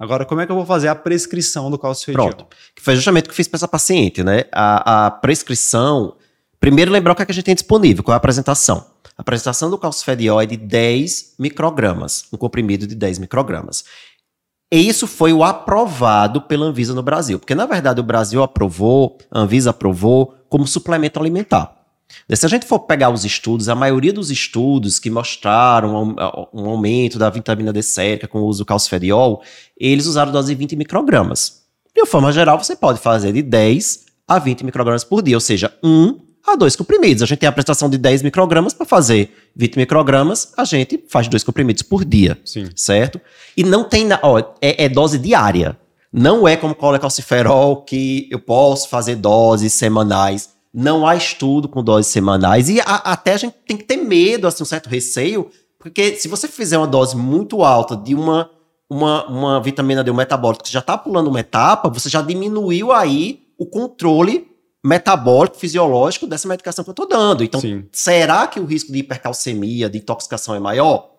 Agora, como é que eu vou fazer a prescrição do calcifediol? Pronto. Que foi justamente o que eu fiz para essa paciente, né? A, a prescrição. Primeiro, lembrar o que, é que a gente tem disponível, qual é a apresentação. A apresentação do calcifediol é de 10 microgramas, um comprimido de 10 microgramas. E isso foi o aprovado pela Anvisa no Brasil, porque na verdade o Brasil aprovou, a Anvisa aprovou como suplemento alimentar. Se a gente for pegar os estudos, a maioria dos estudos que mostraram um, aumento da vitamina D sérica com o uso do calcifediol, eles usaram dose de 20 microgramas. De uma forma geral, você pode fazer de 10 a 20 microgramas por dia, ou seja, 1 a 2 comprimidos. A gente tem a prestação de 10 microgramas para fazer 20 microgramas, a gente faz dois comprimidos por dia, Sim. certo? E não tem, ó, é, é dose diária. Não é como colecalciferol que eu posso fazer doses semanais não há estudo com doses semanais e a, até a gente tem que ter medo, assim, um certo receio, porque se você fizer uma dose muito alta de uma, uma, uma vitamina D um metabólico que já está pulando uma etapa, você já diminuiu aí o controle metabólico, fisiológico dessa medicação que eu estou dando. Então, Sim. será que o risco de hipercalcemia, de intoxicação é maior?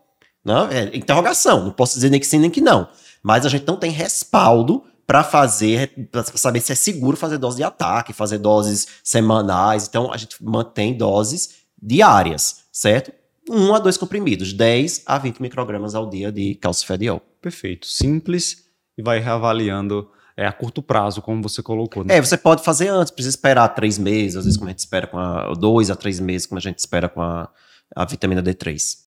Não, é interrogação, não posso dizer nem que sim nem que não. Mas a gente não tem respaldo para fazer, para saber se é seguro fazer dose de ataque, fazer doses semanais. Então, a gente mantém doses diárias, certo? Um a dois comprimidos, 10 a 20 microgramas ao dia de calcifediol. Perfeito. Simples e vai reavaliando é, a curto prazo, como você colocou. Né? É, você pode fazer antes, precisa esperar três meses, às vezes como a gente espera com a. dois a três meses, como a gente espera com a, a vitamina D3.